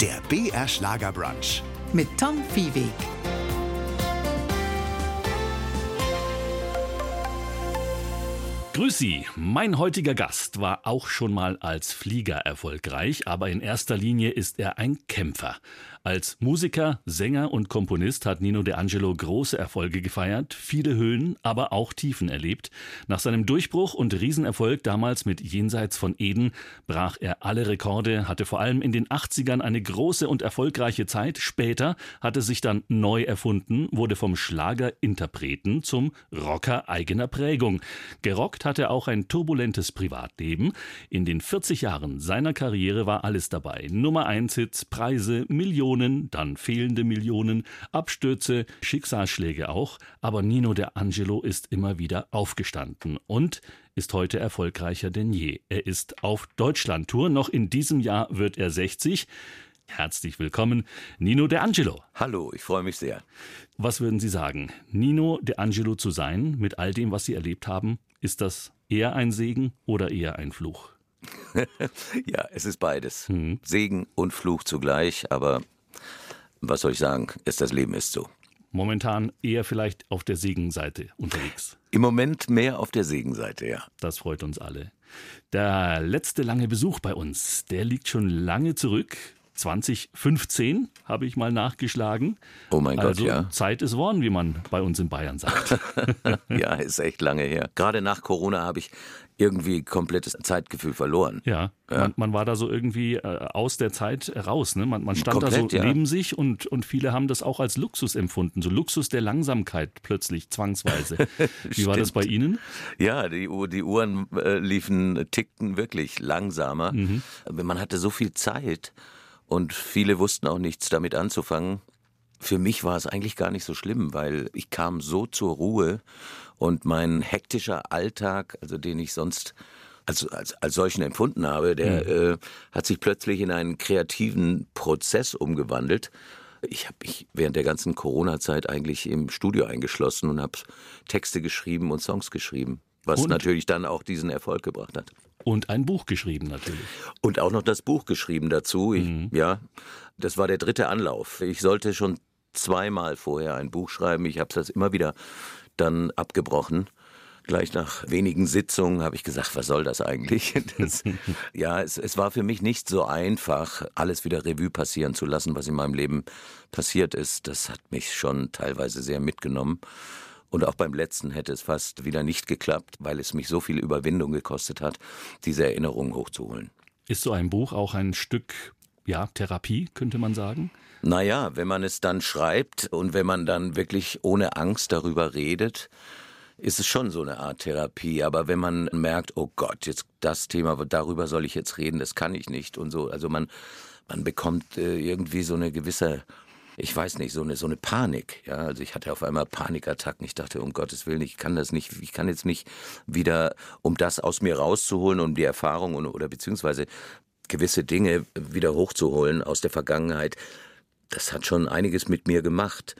Der BR Schlagerbrunch. mit Tom Viehweg. Grüß Sie, mein heutiger Gast war auch schon mal als Flieger erfolgreich, aber in erster Linie ist er ein Kämpfer. Als Musiker, Sänger und Komponist hat Nino De Angelo große Erfolge gefeiert, viele Höhen, aber auch Tiefen erlebt. Nach seinem Durchbruch und Riesenerfolg damals mit Jenseits von Eden brach er alle Rekorde, hatte vor allem in den 80ern eine große und erfolgreiche Zeit. Später hat er sich dann neu erfunden, wurde vom Schlagerinterpreten zum Rocker eigener Prägung. Gerockt hat er auch ein turbulentes Privatleben. In den 40 Jahren seiner Karriere war alles dabei. Nummer 1 Hits, Preise, Millionen, dann fehlende Millionen, Abstürze, Schicksalsschläge auch. Aber Nino De Angelo ist immer wieder aufgestanden und ist heute erfolgreicher denn je. Er ist auf Deutschlandtour. Noch in diesem Jahr wird er 60. Herzlich willkommen, Nino De Angelo. Hallo, ich freue mich sehr. Was würden Sie sagen? Nino De Angelo zu sein, mit all dem, was Sie erlebt haben, ist das eher ein Segen oder eher ein Fluch? ja, es ist beides. Segen und Fluch zugleich, aber was soll ich sagen? Ist das Leben ist so. Momentan eher vielleicht auf der Segenseite unterwegs. Im Moment mehr auf der Segenseite, ja. Das freut uns alle. Der letzte lange Besuch bei uns, der liegt schon lange zurück. 2015 habe ich mal nachgeschlagen. Oh mein Gott, also ja. Zeit ist worden, wie man bei uns in Bayern sagt. ja, ist echt lange her. Gerade nach Corona habe ich irgendwie komplettes Zeitgefühl verloren. Ja, Man, man war da so irgendwie äh, aus der Zeit raus. Ne? Man, man stand da Komplett, so ja. neben sich und, und viele haben das auch als Luxus empfunden. So Luxus der Langsamkeit plötzlich, zwangsweise. Wie war das bei Ihnen? Ja, die, die Uhren äh, liefen, tickten wirklich langsamer. Mhm. Man hatte so viel Zeit und viele wussten auch nichts damit anzufangen. Für mich war es eigentlich gar nicht so schlimm, weil ich kam so zur Ruhe und mein hektischer Alltag, also den ich sonst als, als, als solchen empfunden habe, der äh, hat sich plötzlich in einen kreativen Prozess umgewandelt. Ich habe mich während der ganzen Corona-Zeit eigentlich im Studio eingeschlossen und habe Texte geschrieben und Songs geschrieben, was Und? natürlich dann auch diesen Erfolg gebracht hat. Und ein Buch geschrieben natürlich. Und auch noch das Buch geschrieben dazu. Ich, Ja, das war der dritte Anlauf. Ich sollte schon zweimal vorher ein Buch schreiben. Ich habe das immer wieder dann abgebrochen. Gleich nach wenigen Sitzungen habe ich gesagt, was soll das eigentlich? Das, ja, es, es war für mich nicht so einfach, alles wieder Revue passieren zu lassen, was in meinem Leben passiert ist. Das hat mich schon teilweise sehr mitgenommen. Und auch beim letzten hätte es fast wieder nicht geklappt, weil es mich so viel Überwindung gekostet hat, diese Erinnerungen hochzuholen. Ist so ein Buch auch ein Stück, ja, Therapie, könnte man sagen? Naja, wenn man es dann schreibt und wenn man dann wirklich ohne Angst darüber redet, ist es schon so eine Art Therapie. Aber wenn man merkt, oh Gott, jetzt das Thema, darüber soll ich jetzt reden, das kann ich nicht und so. Also man, man bekommt äh, irgendwie so eine gewisse, ich weiß nicht, so eine, so eine Panik. Ja, also ich hatte auf einmal Panikattacken. Ich dachte, um Gottes Willen, ich kann das nicht, ich kann jetzt nicht wieder, um das aus mir rauszuholen, um die Erfahrung oder beziehungsweise gewisse Dinge wieder hochzuholen aus der Vergangenheit das hat schon einiges mit mir gemacht.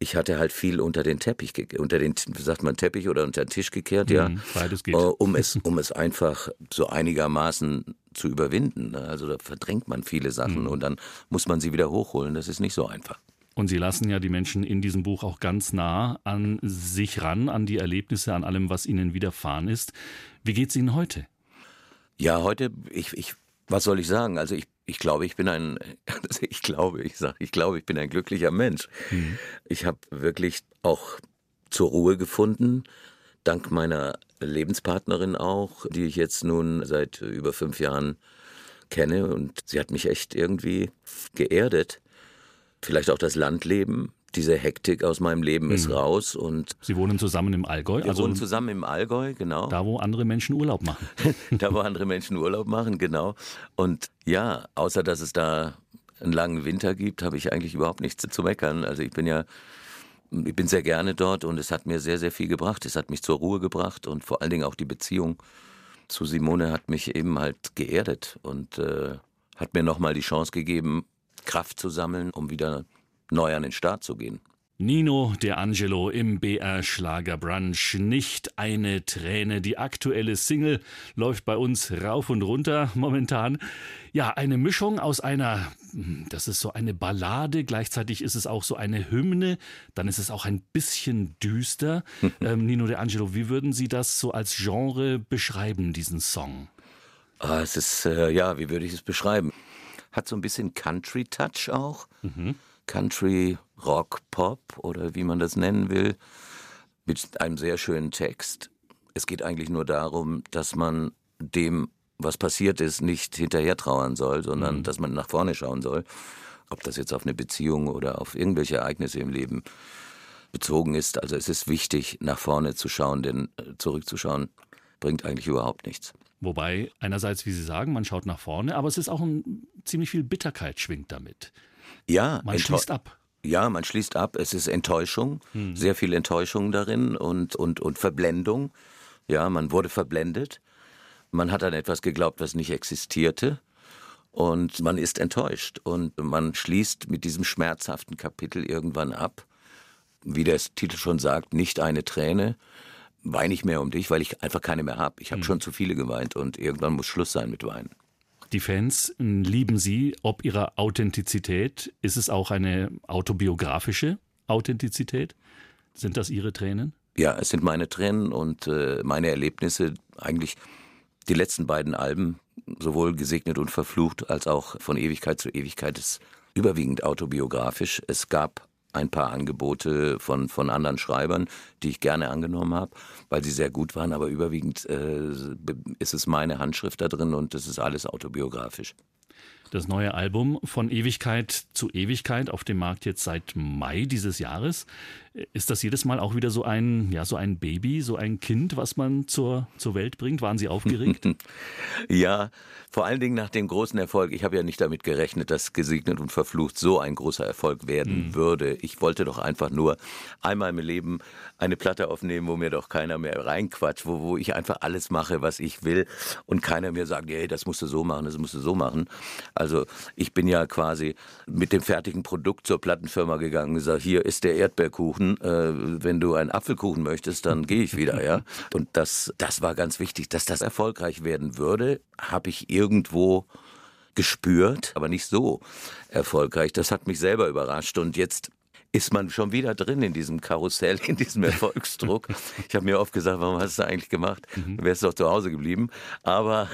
Ich hatte halt viel unter den Teppich, unter den, wie sagt man, Teppich oder unter den Tisch gekehrt, ja. Mhm, beides geht. Äh, Um es, um es einfach so einigermaßen zu überwinden. ne? Also da verdrängt man viele Sachen Mhm. und dann muss man sie wieder hochholen. Das ist nicht so einfach. Und Sie lassen ja die Menschen in diesem Buch auch ganz nah an sich ran, an die Erlebnisse, an allem, was ihnen widerfahren ist. Wie geht's Ihnen heute? Ja, heute, ich, ich, was soll ich sagen? Also ich, ich glaube, ich bin ein, also ich glaube, ich sage, ich glaube, ich bin ein glücklicher Mensch. Ich habe wirklich auch zur Ruhe gefunden, dank meiner Lebenspartnerin auch, die ich jetzt nun seit über fünf Jahren kenne und sie hat mich echt irgendwie geerdet. Vielleicht auch das Landleben, diese Hektik aus meinem Leben ist raus und Sie wohnen zusammen im Allgäu, wir also wohnen zusammen im Allgäu, genau da, wo andere Menschen Urlaub machen. da wo andere Menschen Urlaub machen, genau. Und ja, außer dass es da einen langen Winter gibt, habe ich eigentlich überhaupt nichts zu meckern. Also ich bin ja, ich bin sehr gerne dort und es hat mir sehr, sehr viel gebracht. Es hat mich zur Ruhe gebracht und vor allen Dingen auch die Beziehung zu Simone hat mich eben halt geerdet und äh, hat mir nochmal die Chance gegeben, Kraft zu sammeln, um wieder neu an den Start zu gehen. Nino De Angelo im BR Schlager Brunch. Nicht eine Träne. Die aktuelle Single läuft bei uns rauf und runter momentan. Ja, eine Mischung aus einer, das ist so eine Ballade, gleichzeitig ist es auch so eine Hymne, dann ist es auch ein bisschen düster. ähm, Nino De Angelo, wie würden Sie das so als Genre beschreiben, diesen Song? Ah, es ist, äh, ja, wie würde ich es beschreiben? Hat so ein bisschen Country-Touch auch. Mhm. Country, Rock, Pop oder wie man das nennen will, mit einem sehr schönen Text. Es geht eigentlich nur darum, dass man dem, was passiert ist, nicht hinterher trauern soll, sondern mhm. dass man nach vorne schauen soll. Ob das jetzt auf eine Beziehung oder auf irgendwelche Ereignisse im Leben bezogen ist. Also es ist wichtig, nach vorne zu schauen, denn äh, zurückzuschauen bringt eigentlich überhaupt nichts. Wobei einerseits, wie Sie sagen, man schaut nach vorne, aber es ist auch ein, ziemlich viel Bitterkeit schwingt damit. Ja, man schließt ab. Ja, man schließt ab. Es ist Enttäuschung, hm. sehr viel Enttäuschung darin und, und, und Verblendung. Ja, man wurde verblendet. Man hat an etwas geglaubt, was nicht existierte. Und man ist enttäuscht. Und man schließt mit diesem schmerzhaften Kapitel irgendwann ab. Wie der Titel schon sagt, nicht eine Träne. Weine ich mehr um dich, weil ich einfach keine mehr habe. Ich habe hm. schon zu viele geweint und irgendwann muss Schluss sein mit Weinen. Die Fans lieben Sie, ob ihrer Authentizität. Ist es auch eine autobiografische Authentizität? Sind das Ihre Tränen? Ja, es sind meine Tränen und äh, meine Erlebnisse. Eigentlich die letzten beiden Alben, sowohl Gesegnet und Verflucht als auch von Ewigkeit zu Ewigkeit, ist überwiegend autobiografisch. Es gab ein paar Angebote von, von anderen Schreibern, die ich gerne angenommen habe, weil sie sehr gut waren, aber überwiegend äh, ist es meine Handschrift da drin und das ist alles autobiografisch. Das neue Album von Ewigkeit zu Ewigkeit auf dem Markt jetzt seit Mai dieses Jahres. Ist das jedes Mal auch wieder so ein, ja, so ein Baby, so ein Kind, was man zur, zur Welt bringt? Waren Sie aufgeregt? ja, vor allen Dingen nach dem großen Erfolg. Ich habe ja nicht damit gerechnet, dass Gesegnet und Verflucht so ein großer Erfolg werden mhm. würde. Ich wollte doch einfach nur einmal im Leben eine Platte aufnehmen, wo mir doch keiner mehr reinquatscht, wo, wo ich einfach alles mache, was ich will und keiner mir sagt, hey, das musst du so machen, das musst du so machen. Also ich bin ja quasi mit dem fertigen Produkt zur Plattenfirma gegangen und gesagt, hier ist der Erdbeerkuchen äh, wenn du einen Apfelkuchen möchtest, dann gehe ich wieder, ja. Und das, das war ganz wichtig, dass das erfolgreich werden würde, habe ich irgendwo gespürt, aber nicht so erfolgreich. Das hat mich selber überrascht und jetzt ist man schon wieder drin in diesem Karussell, in diesem Erfolgsdruck. Ich habe mir oft gesagt, warum hast du das eigentlich gemacht? Du wärst doch zu Hause geblieben. Aber,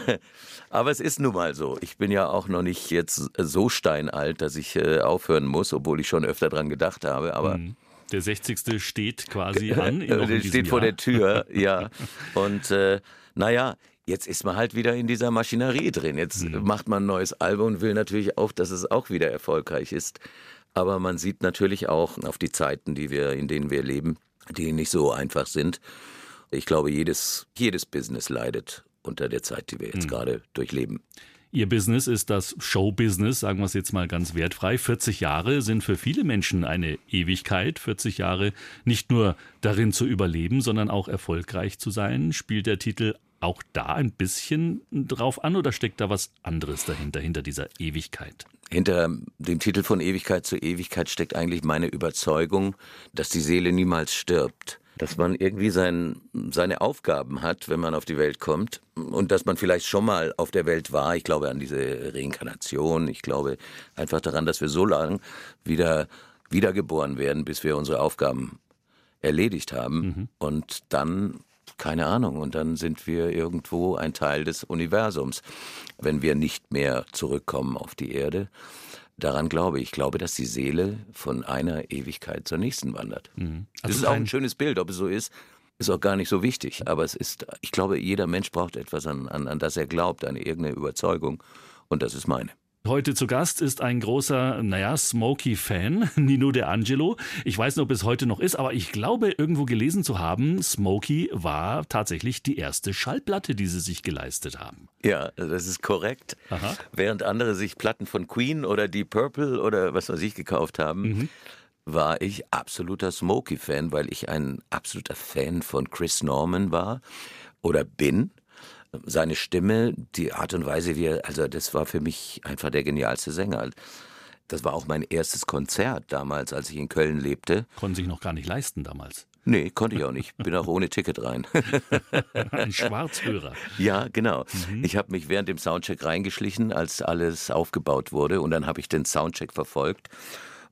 aber es ist nun mal so. Ich bin ja auch noch nicht jetzt so steinalt, dass ich äh, aufhören muss, obwohl ich schon öfter dran gedacht habe. Aber mhm. Der 60. steht quasi an. Der steht vor der Tür, ja. Und äh, naja, jetzt ist man halt wieder in dieser Maschinerie drin. Jetzt mhm. macht man ein neues Album und will natürlich auch, dass es auch wieder erfolgreich ist. Aber man sieht natürlich auch auf die Zeiten, die wir, in denen wir leben, die nicht so einfach sind. Ich glaube, jedes, jedes Business leidet unter der Zeit, die wir jetzt mhm. gerade durchleben. Ihr Business ist das Showbusiness, sagen wir es jetzt mal ganz wertfrei. 40 Jahre sind für viele Menschen eine Ewigkeit. 40 Jahre nicht nur darin zu überleben, sondern auch erfolgreich zu sein. Spielt der Titel auch da ein bisschen drauf an oder steckt da was anderes dahinter, hinter dieser Ewigkeit? Hinter dem Titel von Ewigkeit zu Ewigkeit steckt eigentlich meine Überzeugung, dass die Seele niemals stirbt dass man irgendwie sein, seine Aufgaben hat, wenn man auf die Welt kommt und dass man vielleicht schon mal auf der Welt war. Ich glaube an diese Reinkarnation. Ich glaube einfach daran, dass wir so lange wieder wiedergeboren werden, bis wir unsere Aufgaben erledigt haben mhm. und dann keine Ahnung. Und dann sind wir irgendwo ein Teil des Universums, wenn wir nicht mehr zurückkommen auf die Erde. Daran glaube ich. Ich glaube, dass die Seele von einer Ewigkeit zur nächsten wandert. Mhm. Also das ist auch ein schönes Bild, ob es so ist. Ist auch gar nicht so wichtig. Aber es ist, ich glaube, jeder Mensch braucht etwas, an, an, an das er glaubt, eine irgendeine Überzeugung. Und das ist meine. Heute zu Gast ist ein großer, naja, Smokey-Fan, Nino De Angelo. Ich weiß nicht, ob es heute noch ist, aber ich glaube, irgendwo gelesen zu haben, Smokey war tatsächlich die erste Schallplatte, die sie sich geleistet haben. Ja, das ist korrekt. Aha. Während andere sich Platten von Queen oder Deep Purple oder was weiß ich gekauft haben, mhm. war ich absoluter Smokey-Fan, weil ich ein absoluter Fan von Chris Norman war oder bin seine Stimme, die Art und Weise, wie er, also das war für mich einfach der genialste Sänger. Das war auch mein erstes Konzert damals, als ich in Köln lebte. Konnten sich noch gar nicht leisten damals. Nee, konnte ich auch nicht. Bin auch ohne Ticket rein. Ein Schwarzhörer. Ja, genau. Mhm. Ich habe mich während dem Soundcheck reingeschlichen, als alles aufgebaut wurde. Und dann habe ich den Soundcheck verfolgt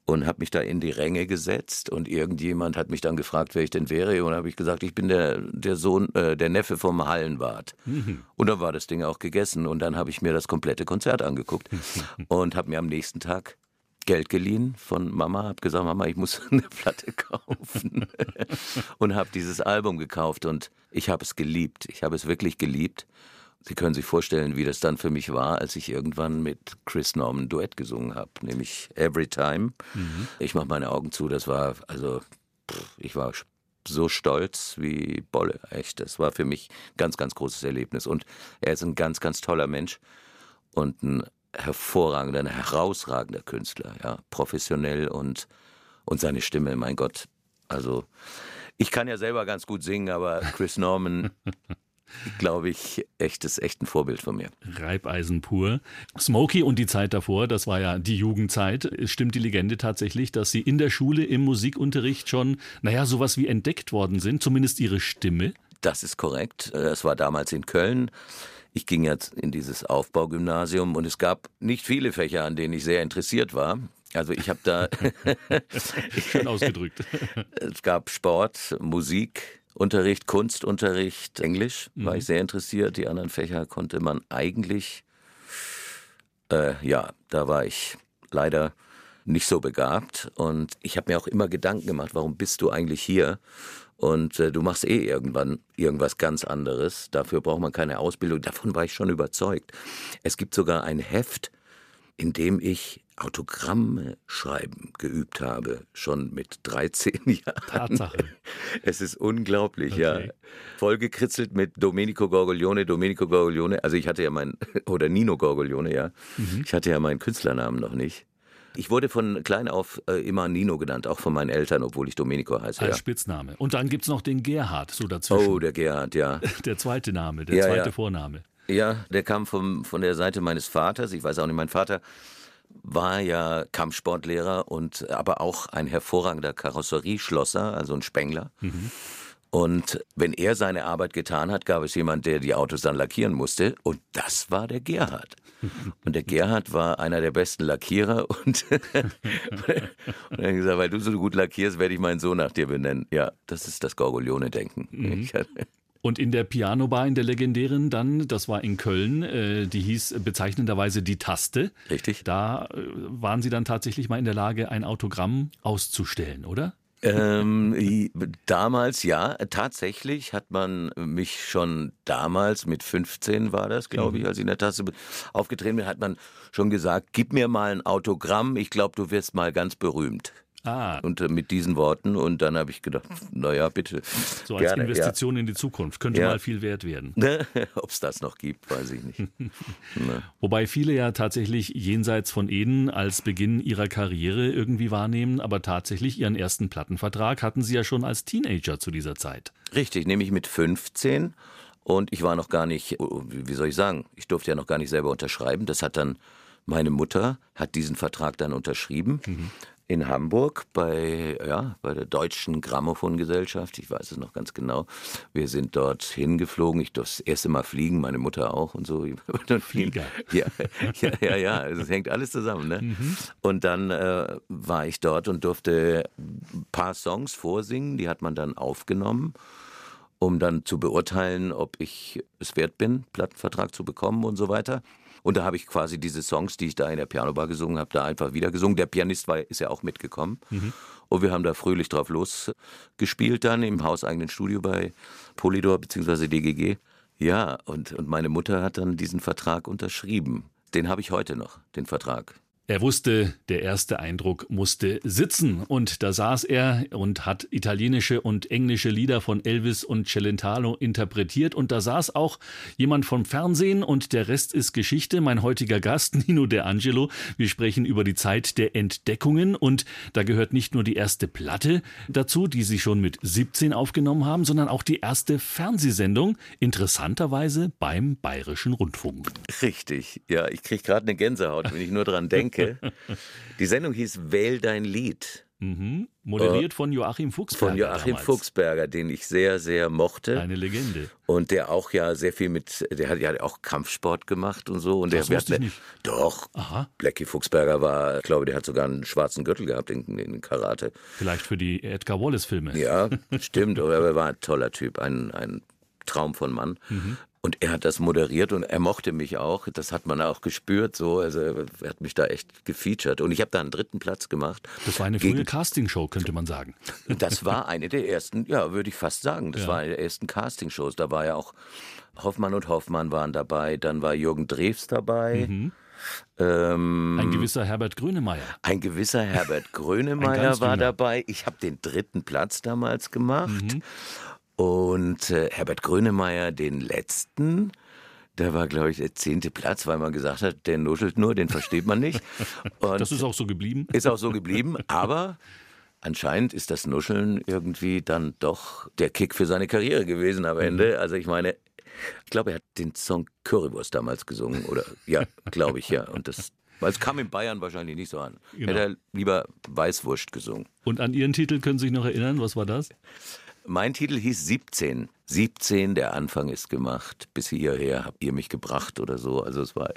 und habe mich da in die Ränge gesetzt und irgendjemand hat mich dann gefragt, wer ich denn wäre und habe ich gesagt, ich bin der der Sohn äh, der Neffe vom Hallenwart. Mhm. Und dann war das Ding auch gegessen und dann habe ich mir das komplette Konzert angeguckt und habe mir am nächsten Tag Geld geliehen von Mama, habe gesagt, Mama, ich muss eine Platte kaufen und habe dieses Album gekauft und ich habe es geliebt. Ich habe es wirklich geliebt. Sie können sich vorstellen, wie das dann für mich war, als ich irgendwann mit Chris Norman Duett gesungen habe, nämlich Every Time. Mhm. Ich mache meine Augen zu, das war, also, pff, ich war so stolz wie Bolle, echt. Das war für mich ein ganz, ganz großes Erlebnis. Und er ist ein ganz, ganz toller Mensch und ein hervorragender, ein herausragender Künstler, ja, professionell und, und seine Stimme, mein Gott. Also, ich kann ja selber ganz gut singen, aber Chris Norman glaube ich, echtes, echt ein Vorbild von mir. Reibeisen pur. Smokey und die Zeit davor, das war ja die Jugendzeit. Stimmt die Legende tatsächlich, dass Sie in der Schule im Musikunterricht schon, naja, sowas wie entdeckt worden sind, zumindest Ihre Stimme? Das ist korrekt. Es war damals in Köln. Ich ging jetzt in dieses Aufbaugymnasium und es gab nicht viele Fächer, an denen ich sehr interessiert war. Also ich habe da schön ausgedrückt. es gab Sport, Musik, Unterricht, Kunstunterricht, Englisch war mhm. ich sehr interessiert. Die anderen Fächer konnte man eigentlich, äh, ja, da war ich leider nicht so begabt. Und ich habe mir auch immer Gedanken gemacht, warum bist du eigentlich hier? Und äh, du machst eh irgendwann irgendwas ganz anderes. Dafür braucht man keine Ausbildung. Davon war ich schon überzeugt. Es gibt sogar ein Heft, in dem ich Autogramme schreiben geübt habe, schon mit 13 Jahren. Tatsache. Es ist unglaublich, okay. ja. Vollgekritzelt mit Domenico Gorgoglione, Domenico Gorgoglione. Also ich hatte ja mein, oder Nino Gorgoglione, ja. Mhm. Ich hatte ja meinen Künstlernamen noch nicht. Ich wurde von klein auf äh, immer Nino genannt, auch von meinen Eltern, obwohl ich Domenico heiße. Als ja. Spitzname. Und dann gibt es noch den Gerhard so dazwischen. Oh, der Gerhard, ja. Der zweite Name, der ja, zweite ja. Vorname. Ja, der kam vom, von der Seite meines Vaters. Ich weiß auch nicht, mein Vater war ja Kampfsportlehrer und aber auch ein hervorragender Karosserieschlosser, also ein Spengler. Mhm. Und wenn er seine Arbeit getan hat, gab es jemand, der die Autos dann lackieren musste. Und das war der Gerhard. Und der Gerhard war einer der besten Lackierer. Und, und er hat gesagt, weil du so gut lackierst, werde ich meinen Sohn nach dir benennen. Ja, das ist das Gorgolione-Denken. Mhm. Und in der Pianobar, in der legendären dann, das war in Köln, äh, die hieß bezeichnenderweise Die Taste. Richtig. Da äh, waren Sie dann tatsächlich mal in der Lage, ein Autogramm auszustellen, oder? Ähm, damals ja, tatsächlich hat man mich schon damals, mit 15 war das, glaube ich, mhm. als ich in der Tasse aufgetreten bin, hat man schon gesagt, gib mir mal ein Autogramm, ich glaube, du wirst mal ganz berühmt. Ah. Und äh, mit diesen Worten. Und dann habe ich gedacht, naja, bitte. So als gerne, Investition ja. in die Zukunft. Könnte ja. mal viel wert werden. Ob es das noch gibt, weiß ich nicht. Wobei viele ja tatsächlich jenseits von Eden als Beginn ihrer Karriere irgendwie wahrnehmen, aber tatsächlich ihren ersten Plattenvertrag hatten sie ja schon als Teenager zu dieser Zeit. Richtig, nämlich mit 15. Und ich war noch gar nicht, wie soll ich sagen, ich durfte ja noch gar nicht selber unterschreiben. Das hat dann meine Mutter hat diesen Vertrag dann unterschrieben. Mhm in Hamburg bei, ja, bei der Deutschen Grammophongesellschaft. Ich weiß es noch ganz genau. Wir sind dort hingeflogen. Ich durfte das erste Mal fliegen, meine Mutter auch und so. Flieger. Ja, ja, ja, ja. Also es hängt alles zusammen. Ne? Mhm. Und dann äh, war ich dort und durfte ein paar Songs vorsingen. Die hat man dann aufgenommen um dann zu beurteilen, ob ich es wert bin, Plattenvertrag zu bekommen und so weiter. Und da habe ich quasi diese Songs, die ich da in der Pianobar gesungen habe, da einfach wieder gesungen. Der Pianist war, ist ja auch mitgekommen. Mhm. Und wir haben da fröhlich drauf losgespielt dann im hauseigenen Studio bei Polydor bzw. DGG. Ja, und, und meine Mutter hat dann diesen Vertrag unterschrieben. Den habe ich heute noch, den Vertrag. Er wusste, der erste Eindruck musste sitzen. Und da saß er und hat italienische und englische Lieder von Elvis und Celentano interpretiert. Und da saß auch jemand vom Fernsehen und der Rest ist Geschichte. Mein heutiger Gast, Nino De Angelo. Wir sprechen über die Zeit der Entdeckungen. Und da gehört nicht nur die erste Platte dazu, die Sie schon mit 17 aufgenommen haben, sondern auch die erste Fernsehsendung. Interessanterweise beim Bayerischen Rundfunk. Richtig. Ja, ich kriege gerade eine Gänsehaut, wenn ich nur dran denke. Ecke. Die Sendung hieß Wähl dein Lied. Mhm. Moderiert von Joachim Fuchsberger. Von Joachim damals. Fuchsberger, den ich sehr, sehr mochte. Eine Legende. Und der auch ja sehr viel mit, der hat ja auch Kampfsport gemacht und so. Und Das der, wusste ich nicht. Doch. Aha. Blackie Fuchsberger war, ich glaube, der hat sogar einen schwarzen Gürtel gehabt in, in Karate. Vielleicht für die Edgar Wallace-Filme. Ja, stimmt. Aber er war ein toller Typ, ein, ein Traum von Mann. Mhm. Und er hat das moderiert und er mochte mich auch. Das hat man auch gespürt. So, also er hat mich da echt gefeatured. Und ich habe da einen dritten Platz gemacht. Das war eine Gegen- frühe Castingshow, könnte man sagen. Das war eine der ersten, ja, würde ich fast sagen. Das Ja. war eine der ersten Castingshows. Da war ja auch Hoffmann und Hoffmann waren dabei. Dann war Jürgen Drews dabei. Mhm. Ähm, Ein gewisser Herbert Grönemeyer. ein gewisser Herbert Ein Grönemeyer ganz war dabei. Ich habe den dritten Platz damals gemacht. Mhm. Und äh, Herbert Grönemeyer den letzten. Der war, glaube ich, der zehnte Platz, weil man gesagt hat, der nuschelt nur, den versteht man nicht. Und Das ist auch so geblieben. ist auch so geblieben. Aber anscheinend ist das Nuscheln irgendwie dann doch der Kick für seine Karriere gewesen am Ende. Also ich meine, ich glaube, er hat den Song Currywurst damals gesungen. Oder ja, glaube ich, ja. Und das. weil Es kam in Bayern wahrscheinlich nicht so an. Genau. Hätte er lieber Weißwurst gesungen. Und an Ihren Titel können Sie sich noch erinnern? Was war das? Mein Titel hieß 17. 17, der Anfang ist gemacht. Bis hierher habt ihr mich gebracht oder so. Also es war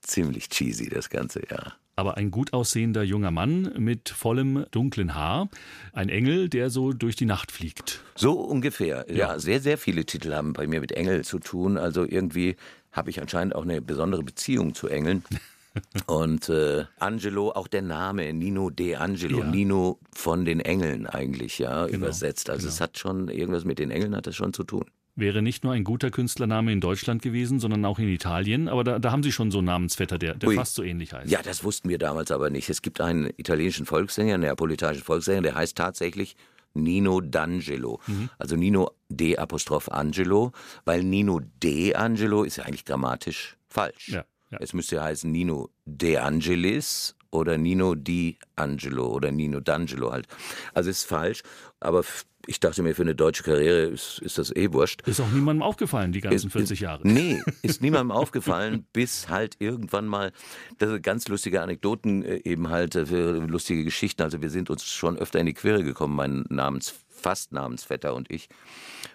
ziemlich cheesy, das Ganze, ja. Aber ein gut aussehender junger Mann mit vollem dunklen Haar. Ein Engel, der so durch die Nacht fliegt. So ungefähr. Ja. sehr, sehr viele Titel haben bei mir mit Engel zu tun. Also irgendwie habe ich anscheinend auch eine besondere Beziehung zu Engeln. Und äh, Angelo, auch der Name, Nino De Angelo, Ja. Genau, Nino von den Engeln eigentlich, ja, übersetzt. Also es hat schon, irgendwas mit den Engeln hat das schon zu tun. Wäre nicht nur ein guter Künstlername in Deutschland gewesen, sondern auch in Italien. Aber da, da haben Sie schon so einen Namensvetter, der, der Ui. fast so ähnlich heißt. Ja, das wussten wir damals aber nicht. Es gibt einen italienischen Volkssänger, einen neapolitanischen Volkssänger, der heißt tatsächlich Nino D'Angelo. Mhm. Also Nino D Apostroph Angelo, weil Nino De Angelo ist ja eigentlich grammatisch falsch. Ja, ja. Es müsste ja heißen Nino De Angelis oder Nino Di Angelo oder Nino D'Angelo halt. Also ist falsch, aber ich dachte mir, für eine deutsche Karriere ist, ist das eh wurscht. Ist auch niemandem aufgefallen, die ganzen Ist- 40 ist- Jahre. Nee, ist niemandem aufgefallen, bis halt irgendwann mal, das sind ganz lustige Anekdoten äh, eben halt, äh, für lustige Geschichten. Also wir sind uns schon öfter in die Quere gekommen, mein Namens, fast Namensvetter und ich.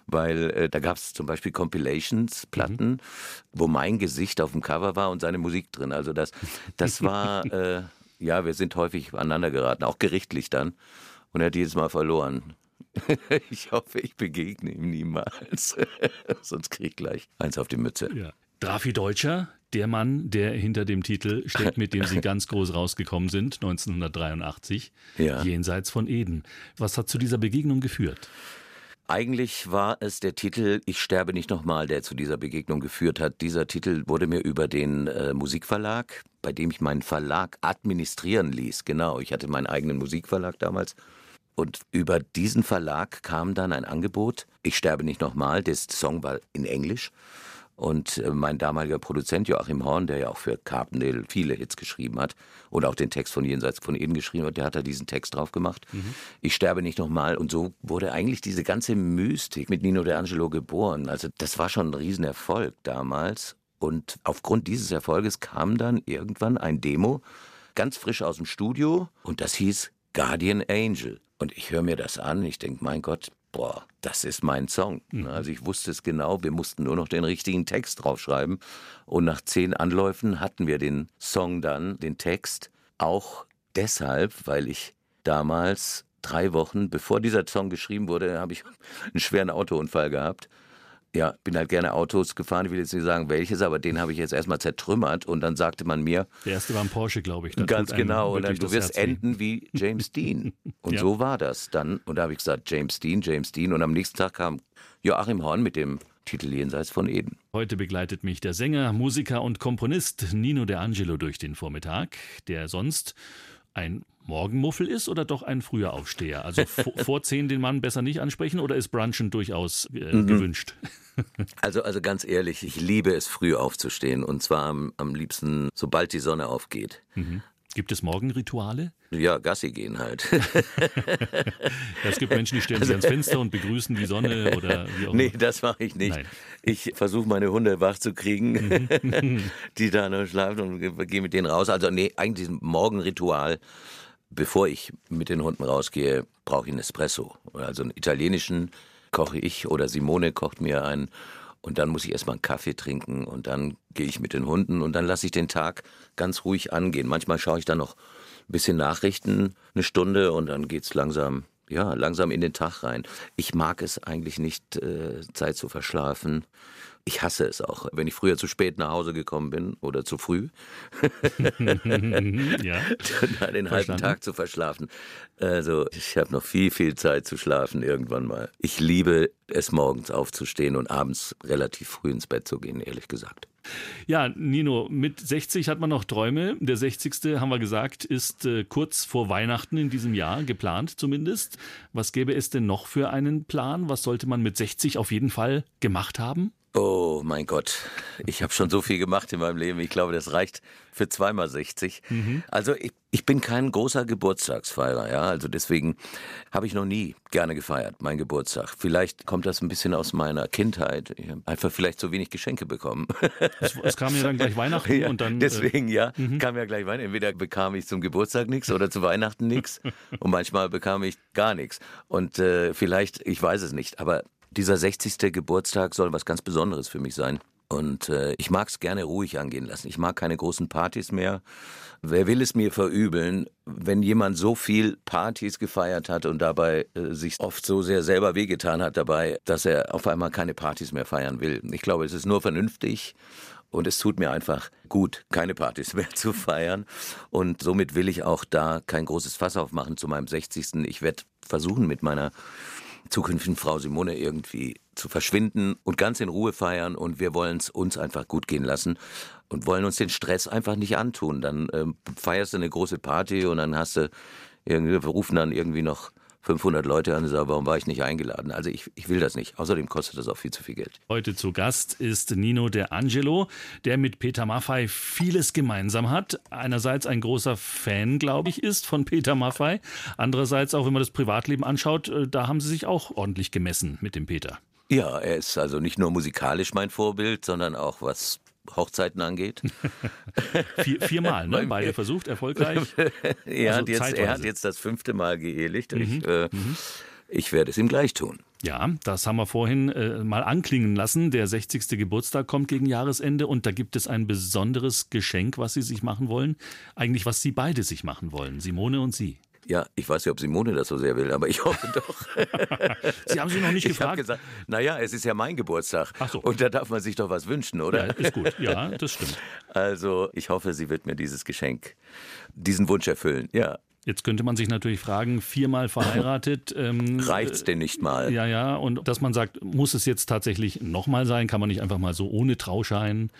Weil äh, da gab es zum Beispiel Compilations, Platten, wo mein Gesicht auf dem Cover war und seine Musik drin. Also das, das war, äh, ja, wir sind häufig aneinander geraten, auch gerichtlich dann. Und er hat jedes Mal verloren. Ich hoffe, ich begegne ihm niemals. Sonst krieg ich gleich eins auf die Mütze. Ja. Drafi Deutscher, der Mann, der hinter dem Titel steckt, mit dem Sie ganz groß rausgekommen sind, 1983, Ja. Jenseits von Eden. Was hat zu dieser Begegnung geführt? Eigentlich war es der Titel Ich sterbe nicht nochmal, der zu dieser Begegnung geführt hat. Dieser Titel wurde mir über den äh, Musikverlag, bei dem ich meinen Verlag administrieren ließ. Genau, ich hatte meinen eigenen Musikverlag damals. Und über diesen Verlag kam dann ein Angebot, Ich sterbe nicht nochmal, der Song war in Englisch. Und äh, mein damaliger Produzent Joachim Horn, der ja auch für Carpendale viele Hits geschrieben hat und auch den Text von Jenseits von Eden geschrieben hat, der hat da diesen Text drauf gemacht. Ich sterbe nicht nochmal. Und so wurde eigentlich diese ganze Mystik mit Nino D'Angelo geboren. Also das war schon ein Riesenerfolg damals. Und aufgrund dieses Erfolges kam dann irgendwann ein Demo, ganz frisch aus dem Studio. Und das hieß Guardian Angel. Und ich höre mir das an, ich denke, mein Gott, boah, das ist mein Song. Also ich wusste es genau, wir mussten nur noch den richtigen Text draufschreiben. Und nach zehn Anläufen hatten wir den Song dann, den Text, auch deshalb, weil ich damals drei Wochen, bevor dieser Song geschrieben wurde, habe ich einen schweren Autounfall gehabt. Ja, bin halt gerne Autos gefahren, ich will jetzt nicht sagen welches, aber den habe ich jetzt erstmal zertrümmert und dann sagte man mir, Der erste war ein Porsche, glaube ich. Ganz genau. Und dann, du wirst enden wie James Dean. Und Ja. so war das dann. Und da habe ich gesagt, James Dean, James Dean. Und am nächsten Tag kam Joachim Horn mit dem Titel Jenseits von Eden. Heute begleitet mich der Sänger, Musiker und Komponist Nino D'Angelo durch den Vormittag, der sonst ein Morgenmuffel ist oder doch ein früher Aufsteher? Also vor, zehn den Mann besser nicht ansprechen oder ist Brunchen durchaus äh, Mhm. gewünscht? Also, also ganz ehrlich, ich liebe es, früh aufzustehen. Und zwar am, am liebsten, sobald die Sonne aufgeht. Gibt es Morgenrituale? Ja, Gassi gehen halt. es gibt Menschen, die stellen sich ans Fenster und begrüßen die Sonne oder wie auch immer. Nee, das mache ich nicht. Nein. Ich versuche meine Hunde wach zu kriegen, die da noch schlafen und gehe mit denen raus. Also nee, eigentlich ein Morgenritual, bevor ich mit den Hunden rausgehe, brauche ich einen Espresso. Also einen italienischen koche ich oder Simone kocht mir einen und dann muss ich erstmal einen Kaffee trinken und dann gehe ich mit den Hunden und dann lasse ich den Tag ganz ruhig angehen. Manchmal schaue ich dann noch ein bisschen Nachrichten, eine Stunde und dann geht's langsam, ja, langsam in den Tag rein. Ich mag es eigentlich nicht, äh, Zeit zu verschlafen. Ich hasse es auch, wenn ich früher zu spät nach Hause gekommen bin oder zu früh. ja. Dann den halben Tag zu verschlafen. Also ich habe noch viel, viel Zeit zu schlafen irgendwann mal. Ich liebe es morgens aufzustehen und abends relativ früh ins Bett zu gehen, ehrlich gesagt. Ja, Nino, mit 60 hat man noch Träume. Der 60. haben wir gesagt, ist äh, kurz vor Weihnachten in diesem Jahr, geplant zumindest. Was gäbe es denn noch für einen Plan? Was sollte man mit 60 auf jeden Fall gemacht haben? Oh mein Gott, ich habe schon so viel gemacht in meinem Leben. Ich glaube, das reicht für zweimal 60. Mhm. Also ich, ich bin kein großer Geburtstagsfeierer, ja. Also deswegen habe ich noch nie gerne gefeiert, mein Geburtstag. Vielleicht kommt das ein bisschen aus meiner Kindheit. Ich habe einfach vielleicht so wenig Geschenke bekommen. Es, es kam ja dann gleich Weihnachten ja, und dann. Äh, deswegen, ja, mhm. kam ja gleich Weihnachten. Entweder bekam ich zum Geburtstag nichts oder zu Weihnachten nichts. und manchmal bekam ich gar nichts. Und äh, vielleicht, ich weiß es nicht, aber dieser 60. Geburtstag soll was ganz Besonderes für mich sein. Und äh, ich mag es gerne ruhig angehen lassen. Ich mag keine großen Partys mehr. Wer will es mir verübeln, wenn jemand so viel Partys gefeiert hat und dabei äh, sich oft so sehr selber wehgetan hat dabei, dass er auf einmal keine Partys mehr feiern will. Ich glaube, es ist nur vernünftig und es tut mir einfach gut, keine Partys mehr zu feiern. Und somit will ich auch da kein großes Fass aufmachen zu meinem 60. Ich werde versuchen, mit meiner zukünftigen Frau Simone irgendwie zu verschwinden und ganz in Ruhe feiern und wir wollen es uns einfach gut gehen lassen und wollen uns den Stress einfach nicht antun. Dann ähm, feierst du eine große Party und dann hast du irgendwie, wir rufen dann irgendwie noch 500 Leute an und sagen, warum war ich nicht eingeladen? Also ich, ich will das nicht. Außerdem kostet das auch viel zu viel Geld. Heute zu Gast ist Nino De Angelo, der mit Peter Maffei vieles gemeinsam hat. Einerseits ein großer Fan, glaube ich, ist von Peter Maffei. Andererseits auch, wenn man das Privatleben anschaut, äh, da haben sie sich auch ordentlich gemessen mit dem Peter. Ja, er ist also nicht nur musikalisch mein Vorbild, sondern auch was Hochzeiten angeht. Vier, viermal, ne? Beide versucht, erfolgreich. er, also hat jetzt, er hat jetzt das fünfte Mal geehelicht. Mhm. Ich, äh, mhm. ich werde es ihm gleich tun. Ja, das haben wir vorhin äh, mal anklingen lassen. Der 60. Geburtstag kommt gegen Jahresende und da gibt es ein besonderes Geschenk, was Sie sich machen wollen. Eigentlich, was Sie beide sich machen wollen, Simone und Sie. Ja, ich weiß nicht, ob Simone das so sehr will, aber ich hoffe doch. Sie haben sie noch nicht ich gefragt? Ich gesagt, naja, es ist ja mein Geburtstag. Ach so. Und da darf man sich doch was wünschen, oder? Ja, ist gut. Ja, das stimmt. Also, ich hoffe, sie wird mir dieses Geschenk, diesen Wunsch erfüllen. Ja. Jetzt könnte man sich natürlich fragen, viermal verheiratet. Ähm, Reicht's denn nicht mal? Ja, ja. Und dass man sagt, muss es jetzt tatsächlich nochmal sein? Kann man nicht einfach mal so ohne Trauschein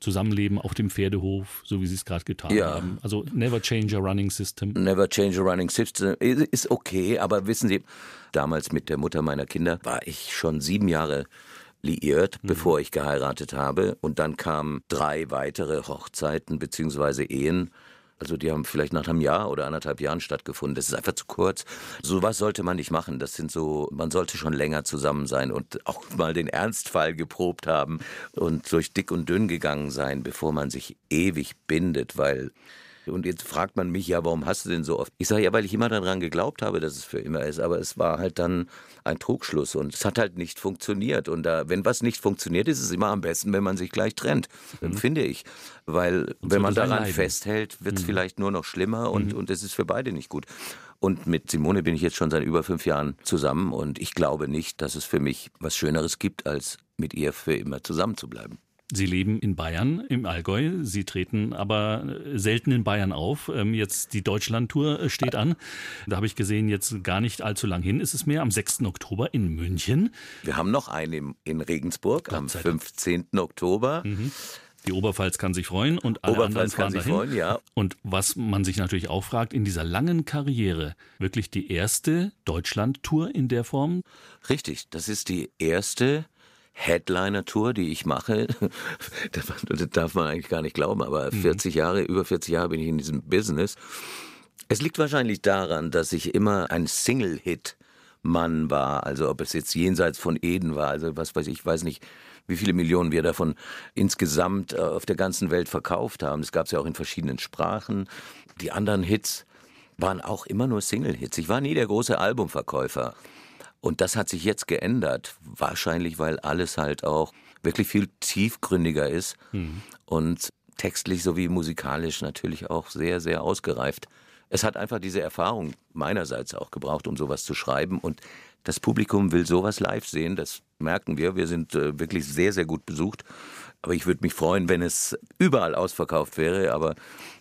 Zusammenleben auf dem Pferdehof, so wie Sie es gerade getan ja. haben. Also never change a running system. Never change a running system ist okay, aber wissen Sie, damals mit der Mutter meiner Kinder war ich schon sieben Jahre liiert, mhm. bevor ich geheiratet habe. Und dann kamen drei weitere Hochzeiten bzw. Ehen. Also die haben vielleicht nach einem Jahr oder anderthalb Jahren stattgefunden. Das ist einfach zu kurz. So was sollte man nicht machen. Das sind so, man sollte schon länger zusammen sein und auch mal den Ernstfall geprobt haben und durch dick und dünn gegangen sein, bevor man sich ewig bindet, weil und jetzt fragt man mich, ja, warum hast du denn so oft? Ich sage ja, weil ich immer daran geglaubt habe, dass es für immer ist. Aber es war halt dann ein Trugschluss und es hat halt nicht funktioniert. Und da, wenn was nicht funktioniert, ist es immer am besten, wenn man sich gleich trennt, mhm. finde ich. Weil und wenn man daran leiden. festhält, wird es mhm. vielleicht nur noch schlimmer und, mhm. und es ist für beide nicht gut. Und mit Simone bin ich jetzt schon seit über fünf Jahren zusammen und ich glaube nicht, dass es für mich was Schöneres gibt, als mit ihr für immer zusammen zu bleiben. Sie leben in Bayern, im Allgäu. Sie treten aber selten in Bayern auf. Ähm, jetzt die Deutschlandtour äh, steht an. Da habe ich gesehen, jetzt gar nicht allzu lang hin ist es mehr, am 6. Oktober in München. Wir haben noch einen in Regensburg am 15. Oktober. Mhm. Die Oberpfalz kann sich freuen und alle Oberpfalz anderen fahren kann sich freuen, ja. Und was man sich natürlich auch fragt, in dieser langen Karriere wirklich die erste Deutschlandtour in der Form? Richtig, das ist die erste Headliner-Tour, die ich mache. Das, darf man eigentlich gar nicht glauben, aber 40 mhm. Jahre, über 40 Jahre bin ich in diesem Business. Es liegt wahrscheinlich daran, dass ich immer ein Single-Hit Mann war, also ob es jetzt jenseits von Eden war, also was weiß ich, weiß nicht, wie viele Millionen wir davon insgesamt äh, auf der ganzen Welt verkauft haben. Das gab es ja auch in verschiedenen Sprachen. Die anderen Hits waren auch immer nur Single-Hits. Ich war nie der große Albumverkäufer. Und das hat sich jetzt geändert. Wahrscheinlich, weil alles halt auch wirklich viel tiefgründiger ist mhm. und textlich sowie musikalisch natürlich auch sehr, sehr ausgereift. Es hat einfach diese Erfahrung meinerseits auch gebraucht, um sowas zu schreiben. Und das Publikum will sowas live sehen. Das merken wir. Wir sind äh, wirklich sehr, sehr gut besucht. Aber ich würde mich freuen, wenn es überall ausverkauft wäre. Aber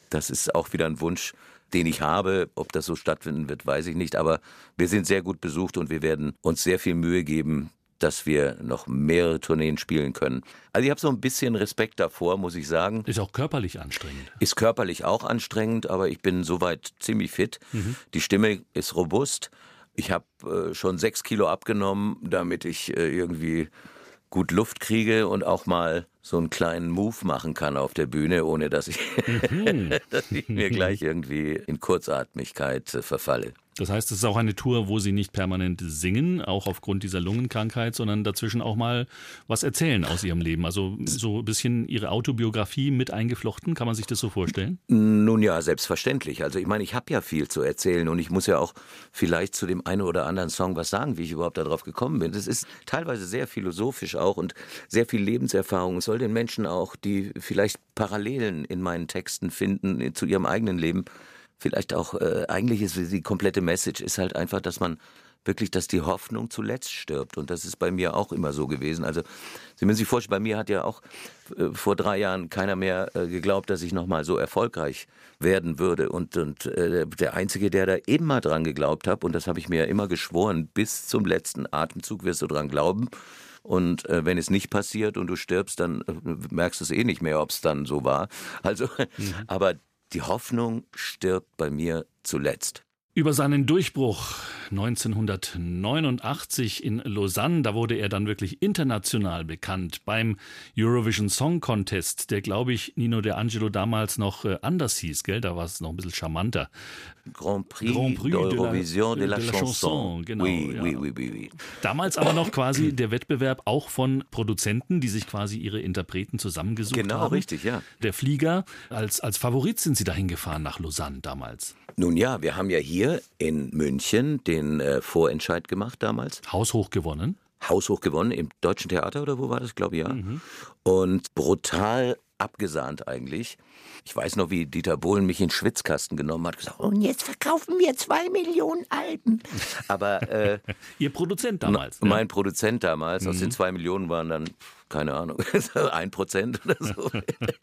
das ist auch wieder ein Wunsch, den ich habe. Ob das so stattfinden wird, weiß ich nicht. Aber wir sind sehr gut besucht und wir werden uns sehr viel Mühe geben, dass wir noch mehrere Tourneen spielen können. Also ich habe so ein bisschen Respekt davor, muss ich sagen. Ist auch körperlich anstrengend. Ist körperlich auch anstrengend, aber ich bin soweit ziemlich fit. Mhm. Die Stimme ist robust. Ich habe äh, schon sechs Kilo abgenommen, damit ich äh, irgendwie gut Luft kriege und auch mal so einen kleinen Move machen kann auf der Bühne, ohne dass ich, mhm. dass ich mir gleich irgendwie in Kurzatmigkeit äh, verfalle. Das heißt, es ist auch eine Tour, wo Sie nicht permanent singen, auch aufgrund dieser Lungenkrankheit, sondern dazwischen auch mal was erzählen aus Ihrem Leben. Also so ein bisschen Ihre Autobiografie mit eingeflochten. Kann man sich das so vorstellen? Nun ja, selbstverständlich. Also ich meine, ich habe ja viel zu erzählen und ich muss ja auch vielleicht zu dem einen oder anderen Song was sagen, wie ich überhaupt darauf gekommen bin. Das ist teilweise sehr philosophisch auch und sehr viel Lebenserfahrung. Es soll den Menschen auch, die vielleicht Parallelen in meinen Texten finden zu ihrem eigenen Leben, vielleicht auch, äh, eigentlich ist die komplette Message ist halt einfach, dass man wirklich, dass die Hoffnung zuletzt stirbt. Und das ist bei mir auch immer so gewesen. Also, Sie müssen sich vorstellen, bei mir hat ja auch äh, vor drei Jahren keiner mehr äh, geglaubt, dass ich nochmal so erfolgreich werden würde. Und, und äh, der Einzige, der da immer dran geglaubt hat, und das habe ich mir ja immer geschworen, bis zum letzten Atemzug wirst du dran glauben. Und äh, wenn es nicht passiert und du stirbst, dann äh, merkst du es eh nicht mehr, ob es dann so war. Also, mhm. aber die Hoffnung stirbt bei mir zuletzt. Über seinen Durchbruch 1989 in Lausanne, da wurde er dann wirklich international bekannt beim Eurovision Song Contest, der glaube ich Nino De Angelo damals noch äh, anders hieß, gell? Da war es noch ein bisschen charmanter. Grand Prix, Grand Prix d'Eurovision de, la, de, la, de la Chanson. Genau, oui, ja. oui, oui, oui, Damals aber noch quasi der Wettbewerb auch von Produzenten, die sich quasi ihre Interpreten zusammengesucht genau, haben. Genau, richtig, ja. Der Flieger, als, als Favorit sind sie dahin gefahren nach Lausanne damals. Nun ja, wir haben ja hier in München den äh, Vorentscheid gemacht damals. Haushoch gewonnen. Haushoch gewonnen im Deutschen Theater oder wo war das, glaube ich, ja. Mhm. Und brutal abgesahnt eigentlich. Ich weiß noch, wie Dieter Bohlen mich in den Schwitzkasten genommen hat, gesagt, und jetzt verkaufen wir zwei Millionen Alben. Aber äh, Ihr Produzent damals. Mein ja. Produzent damals, mhm. aus den zwei Millionen waren dann keine Ahnung, ein Prozent oder so.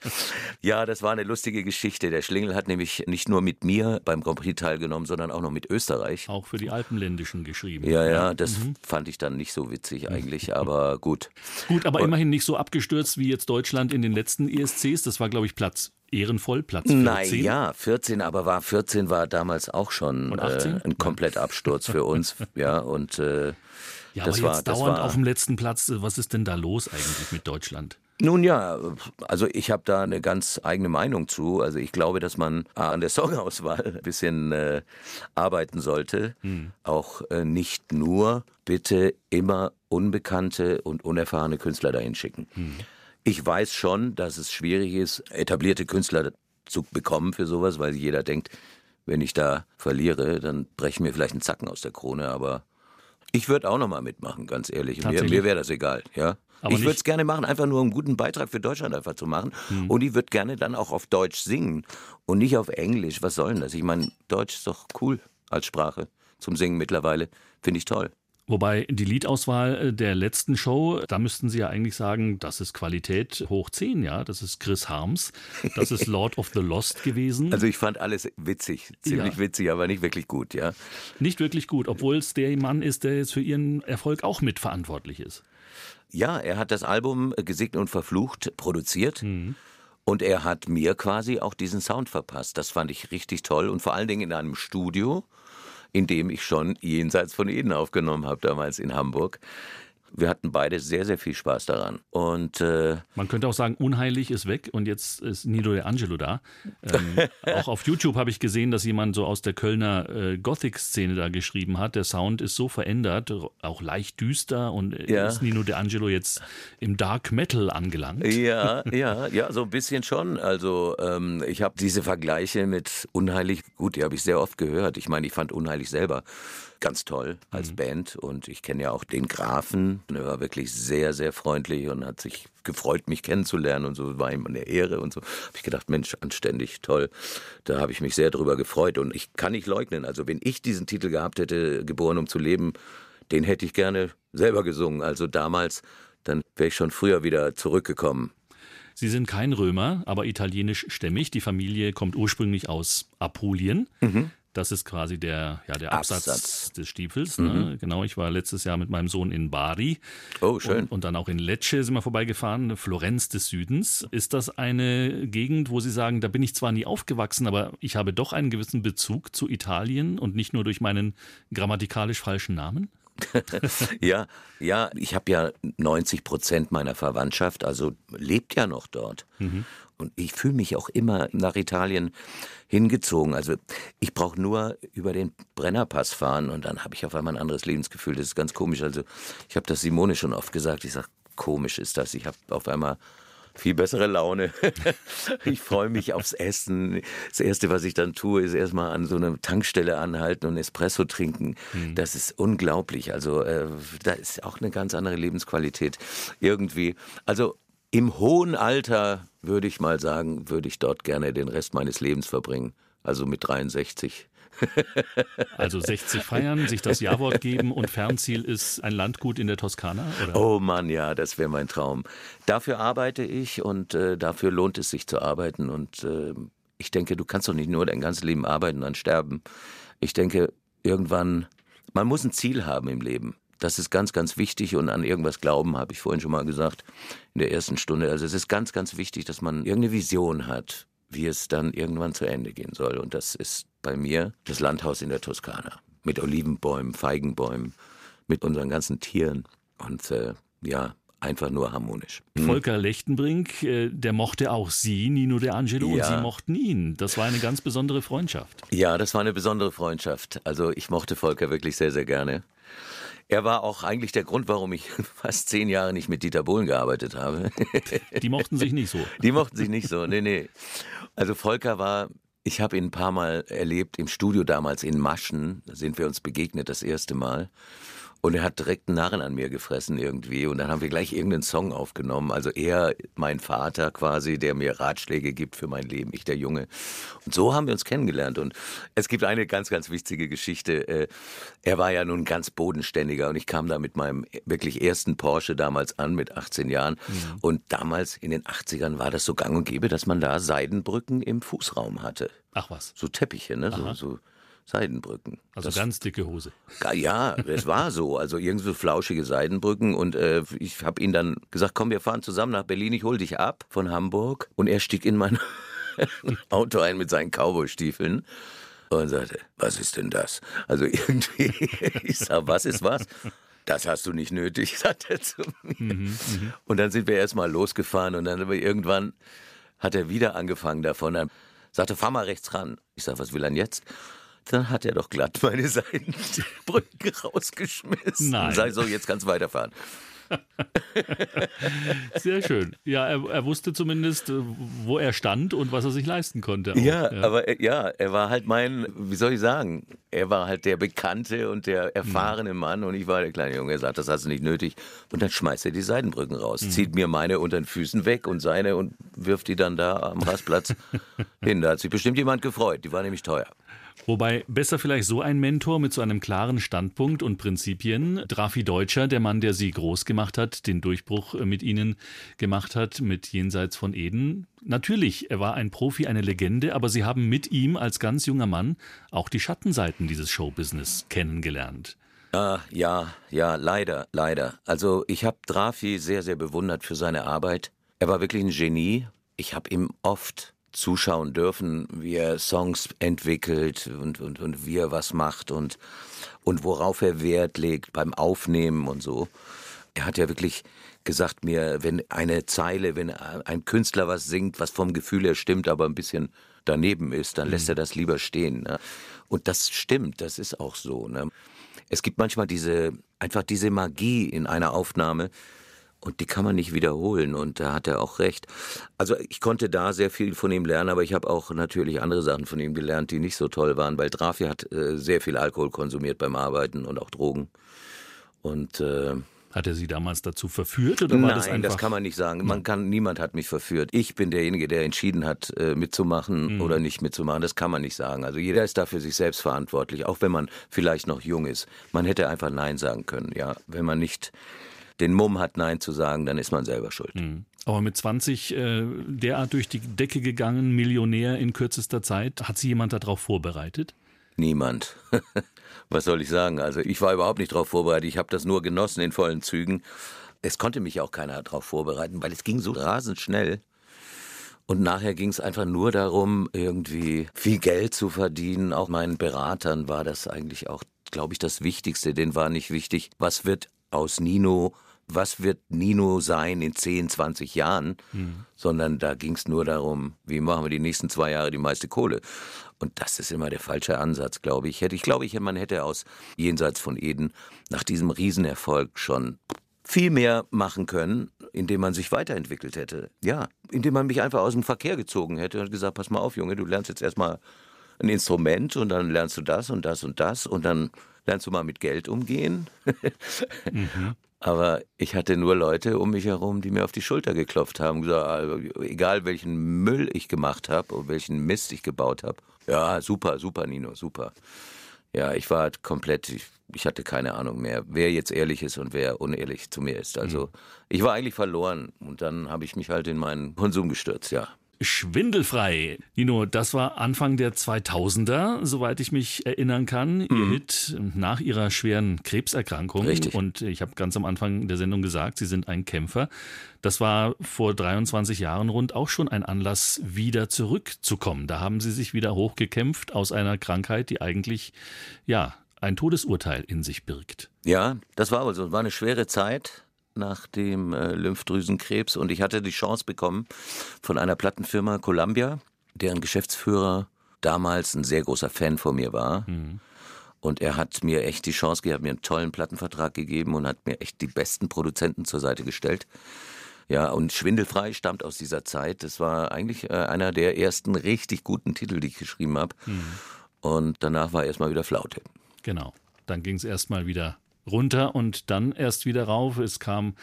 ja, das war eine lustige Geschichte. Der Schlingel hat nämlich nicht nur mit mir beim Grand Prix teilgenommen, sondern auch noch mit Österreich. Auch für die Alpenländischen geschrieben. Ja, ja, das mhm. fand ich dann nicht so witzig eigentlich, aber gut. Gut, aber Und, immerhin nicht so abgestürzt wie jetzt Deutschland in den letzten ESCs. Das war, glaube ich, Platz ehrenvoll, Platz 14. Naja, 14, aber war 14 war damals auch schon äh, ein Komplettabsturz für uns. ja, und äh, ja, das aber war, jetzt dauernd war, auf dem letzten Platz. Was ist denn da los eigentlich mit Deutschland? Nun ja, also ich habe da eine ganz eigene Meinung zu. Also ich glaube, dass man an der Songauswahl ein bisschen äh, arbeiten sollte. Hm. Auch äh, nicht nur bitte immer unbekannte und unerfahrene Künstler dahin schicken. Hm. Ich weiß schon, dass es schwierig ist, etablierte Künstler zu bekommen für sowas, weil jeder denkt, wenn ich da verliere, dann brechen mir vielleicht einen Zacken aus der Krone, aber ich würde auch noch mal mitmachen, ganz ehrlich. Mir, mir wäre das egal, ja. Aber ich würde es gerne machen, einfach nur einen guten Beitrag für Deutschland einfach zu machen. Hm. Und ich würde gerne dann auch auf Deutsch singen und nicht auf Englisch. Was soll denn das? Ich meine, Deutsch ist doch cool als Sprache zum Singen mittlerweile. Finde ich toll. Wobei die Liedauswahl äh, der letzten Show, da müssten Sie ja eigentlich sagen, das ist Qualität hoch 10, ja. Das ist Chris Harms, das ist Lord of the Lost gewesen. Also ich fand alles witzig, ziemlich ja. witzig, aber nicht wirklich gut, ja. Nicht wirklich gut, obwohl es der Mann ist, der jetzt für Ihren Erfolg auch mitverantwortlich ist. Ja, er hat das Album Gesegnet und Verflucht produziert. Mhm. Und er hat mir quasi auch diesen Sound verpasst. Das fand ich richtig toll und vor allen Dingen in einem Studio, in dem ich schon jenseits von Eden aufgenommen habe, damals in Hamburg. Wir hatten beide sehr, sehr viel Spaß daran. Und äh, man könnte auch sagen, unheilig ist weg und jetzt ist Nino De Angelo da. Ähm, auch auf YouTube habe ich gesehen, dass jemand so aus der Kölner äh, Gothic-Szene da geschrieben hat. Der Sound ist so verändert, auch leicht düster und äh, ja. ist Nino De Angelo jetzt im Dark Metal angelangt. Ja, ja, ja, so ein bisschen schon. Also ähm, ich habe diese Vergleiche mit Unheilig, gut, die habe ich sehr oft gehört. Ich meine, ich fand Unheilig selber ganz toll als mhm. Band und ich kenne ja auch den Grafen. Er war wirklich sehr, sehr freundlich und hat sich gefreut, mich kennenzulernen und so war ihm eine Ehre und so. Habe ich gedacht, Mensch, anständig, toll. Da habe ich mich sehr drüber gefreut und ich kann nicht leugnen. Also wenn ich diesen Titel gehabt hätte, geboren um zu leben, den hätte ich gerne selber gesungen. Also damals, dann wäre ich schon früher wieder zurückgekommen. Sie sind kein Römer, aber italienisch stämmig. Die Familie kommt ursprünglich aus Apulien. Mhm. Das ist quasi der, ja, der Absatz, Absatz. des Stiefels. Ne? Mhm. Genau, ich war letztes Jahr mit meinem Sohn in Bari. Oh, schön. Und, und, dann auch in Lecce sind wir vorbeigefahren, Florenz des Südens. Ist das eine Gegend, wo Sie sagen, da bin ich zwar nie aufgewachsen, aber ich habe doch einen gewissen Bezug zu Italien und nicht nur durch meinen grammatikalisch falschen Namen? ja, ja, ich habe ja 90 Prozent meiner Verwandtschaft, also lebt ja noch dort. Mhm. Und ich fühle mich auch immer nach Italien hingezogen. Also ich brauche nur über den Brennerpass fahren und dann habe ich auf einmal ein anderes Lebensgefühl. Das ist ganz komisch. Also ich habe das Simone schon oft gesagt. Ich sage, komisch ist das. Ich habe auf einmal viel bessere Laune. ich freue mich aufs Essen. Das Erste, was ich dann tue, ist erstmal an so einer Tankstelle anhalten und Espresso trinken. Mhm. Das ist unglaublich. Also äh, da ist auch eine ganz andere Lebensqualität irgendwie. Also im hohen Alter würde ich mal sagen, würde ich dort gerne den Rest meines Lebens verbringen. Also mit 63. Also 60 feiern, sich das Ja-Wort geben und Fernziel ist ein Landgut in der Toskana? Oder? Oh Mann, ja, das wäre mein Traum. Dafür arbeite ich und äh, dafür lohnt es sich zu arbeiten. Und äh, ich denke, du kannst doch nicht nur dein ganzes Leben arbeiten und dann sterben. Ich denke, irgendwann, man muss ein Ziel haben im Leben. Das ist ganz, ganz wichtig und an irgendwas glauben, habe ich vorhin schon mal gesagt, in der ersten Stunde. Also es ist ganz, ganz wichtig, dass man irgendeine Vision hat, wie es dann irgendwann zu Ende gehen soll. Und das ist bei mir das Landhaus in der Toskana. Mit Olivenbäumen, Feigenbäumen, mit unseren ganzen Tieren. Und äh, ja, einfach nur harmonisch. Mhm. Volker Lechtenbrink, äh, der mochte auch Sie, Nino De Angelo, ja. und Sie mochten ihn. Das war eine ganz besondere Freundschaft. Ja, das war eine besondere Freundschaft. Also ich mochte Volker wirklich sehr, sehr gerne. Er war auch eigentlich der Grund, warum ich fast zehn Jahre nicht mit Dieter Bohlen gearbeitet habe. Die mochten sich nicht so. Die mochten sich nicht so, nee, nee. Also Volker war, ich habe ihn ein paar Mal erlebt im Studio damals in Maschen, da sind wir uns begegnet das erste Mal. Und er hat direkt einen Narren an mir gefressen irgendwie. Und dann haben wir gleich irgendeinen Song aufgenommen. Also er, mein Vater quasi, der mir Ratschläge gibt für mein Leben, ich der Junge. Und so haben wir uns kennengelernt. Und es gibt eine ganz, ganz wichtige Geschichte. Äh, er war ja nun ganz bodenständiger und ich kam da mit meinem wirklich ersten Porsche damals an, mit 18 Jahren. Mhm. Und damals in den 80ern war das so gang und gäbe, dass man da Seidenbrücken im Fußraum hatte. Ach was. So Teppiche, ne? So, so Seidenbrücken. Also das, ganz dicke Hose. Ja, es war so. Also irgendwie so flauschige Seidenbrücken. Und äh, ich habe ihm dann gesagt, komm, wir fahren zusammen nach Berlin, ich hol dich ab von Hamburg. Und er stieg in mein Auto ein mit seinen Cowboystiefeln und sagte, was ist denn das? Also irgendwie, ich sag, was ist was? Das hast du nicht nötig, sagt er zu mir. Mhm, mhm. und dann sind wir erstmal losgefahren und dann aber irgendwann hat er wieder angefangen davon. Dann sagte, fahr mal rechts ran. Ich sag, was will er denn jetzt? Dann hat er doch glatt meine Seitenbrücken rausgeschmissen. Nein. Sag so, jetzt kannst du weiterfahren. Sehr schön. Ja, er, er, wusste zumindest, äh, wo er stand und was er sich leisten konnte. Ja, ja, aber äh, ja, er war halt mein, wie soll ich sagen, er war halt der bekannte und der erfahrene mhm. Mann und ich war der kleine Junge. Er sagt, das hast du nicht nötig. Und dann schmeißt er die Seitenbrücken raus, mhm. zieht mir meine unter den Füßen weg und seine und wirft die dann da am Rastplatz hin. Da hat sich bestimmt jemand gefreut. Die war nämlich teuer. Wobei besser vielleicht so ein Mentor mit so einem klaren Standpunkt und Prinzipien. Drafi Deutscher, der Mann, der sie groß gemacht hat, den Durchbruch äh, mit ihnen gemacht hat, mit Jenseits von Eden. Natürlich, er war ein Profi, eine Legende, aber sie haben mit ihm als ganz junger Mann auch die Schattenseiten dieses Showbusiness kennengelernt. Ah, ja, ja, leider, leider. Also ich habe Drafi sehr, sehr bewundert für seine Arbeit. Er war wirklich ein Genie. Ich habe ihm oft zuschauen dürfen, wie er Songs entwickelt und, und, und wie er was macht und, und worauf er Wert legt beim Aufnehmen und so. Er hat ja wirklich gesagt mir, wenn eine Zeile, wenn ein Künstler was singt, was vom Gefühl her stimmt, aber ein bisschen daneben ist, dann lässt er das lieber stehen. Ne? Und das stimmt, das ist auch so. Ne? Es gibt manchmal diese, einfach diese Magie in einer Aufnahme, und die kann man nicht wiederholen und da hat er auch recht. Also ich konnte da sehr viel von ihm lernen, aber ich habe auch natürlich andere Sachen von ihm gelernt, die nicht so toll waren, weil Drafi hat äh, sehr viel Alkohol konsumiert beim Arbeiten und auch Drogen. Und äh, hat er Sie damals dazu verführt oder war Nein, das einfach? das kann man nicht sagen. Man kann, niemand hat mich verführt. Ich bin derjenige, der entschieden hat, äh, mitzumachen mhm. oder nicht mitzumachen. Das kann man nicht sagen. Also jeder ist dafür sich selbst verantwortlich, auch wenn man vielleicht noch jung ist. Man hätte einfach Nein sagen können. Ja, wenn man nicht den Mumm hat, Nein zu sagen, dann ist man selber schuld. Mhm. Aber mit 20 äh, derart durch die Decke gegangen, Millionär in kürzester Zeit, hat Sie jemand darauf vorbereitet? Niemand. Was soll ich sagen? Also ich war überhaupt nicht darauf vorbereitet. Ich habe das nur genossen in vollen Zügen. Es konnte mich auch keiner darauf vorbereiten, weil es ging so rasend schnell. Und nachher ging es einfach nur darum, irgendwie viel Geld zu verdienen. Auch meinen Beratern war das eigentlich auch, glaube ich, das Wichtigste. Denen war nicht wichtig, was wird aus Nino was wird Nino sein in 10, 20 Jahren, mhm. sondern da ging es nur darum, wie machen wir die nächsten zwei Jahre die meiste Kohle. Und das ist immer der falsche Ansatz, glaube ich. Ich glaube, ich, man hätte aus Jenseits von Eden nach diesem Riesenerfolg schon viel mehr machen können, indem man sich weiterentwickelt hätte. Ja, indem man mich einfach aus dem Verkehr gezogen hätte und gesagt, pass mal auf, Junge, du lernst jetzt erstmal ein Instrument und dann lernst du das und das und das und dann lernst du mal mit Geld umgehen. mhm. Aber ich hatte nur Leute um mich herum, die mir auf die Schulter geklopft haben, gesagt, also, egal welchen Müll ich gemacht habe oder welchen Mist ich gebaut habe. Ja, super, super, Nino, super. Ja, ich war halt komplett, ich, ich, hatte keine Ahnung mehr, wer jetzt ehrlich ist und wer unehrlich zu mir ist. Also mhm. ich war eigentlich verloren und dann habe ich mich halt in meinen Konsum gestürzt, ja. Schwindelfrei. Nino, das war Anfang der 2000er, soweit ich mich erinnern kann. Mhm. Ihr Hit nach ihrer schweren Krebserkrankung. Richtig. Und ich habe ganz am Anfang der Sendung gesagt, Sie sind ein Kämpfer. Das war vor 23 Jahren rund auch schon ein Anlass, wieder zurückzukommen. Da haben Sie sich wieder hochgekämpft aus einer Krankheit, die eigentlich, ja, ein Todesurteil in sich birgt. Ja, das war also, war eine schwere Zeit nach dem äh, Lymphdrüsenkrebs und ich hatte die Chance bekommen von einer Plattenfirma Columbia, deren Geschäftsführer damals ein sehr großer Fan von mir war. Mhm. Und er hat mir echt die Chance gegeben, mir einen tollen Plattenvertrag gegeben und hat mir echt die besten Produzenten zur Seite gestellt. Ja, und Schwindelfrei stammt aus dieser Zeit. Das war eigentlich äh, einer der ersten richtig guten Titel, die ich geschrieben habe. Mhm. Und danach war erstmal wieder Flaute. Genau. Dann ging es erstmal wieder runter und dann erst wieder rauf. Es kam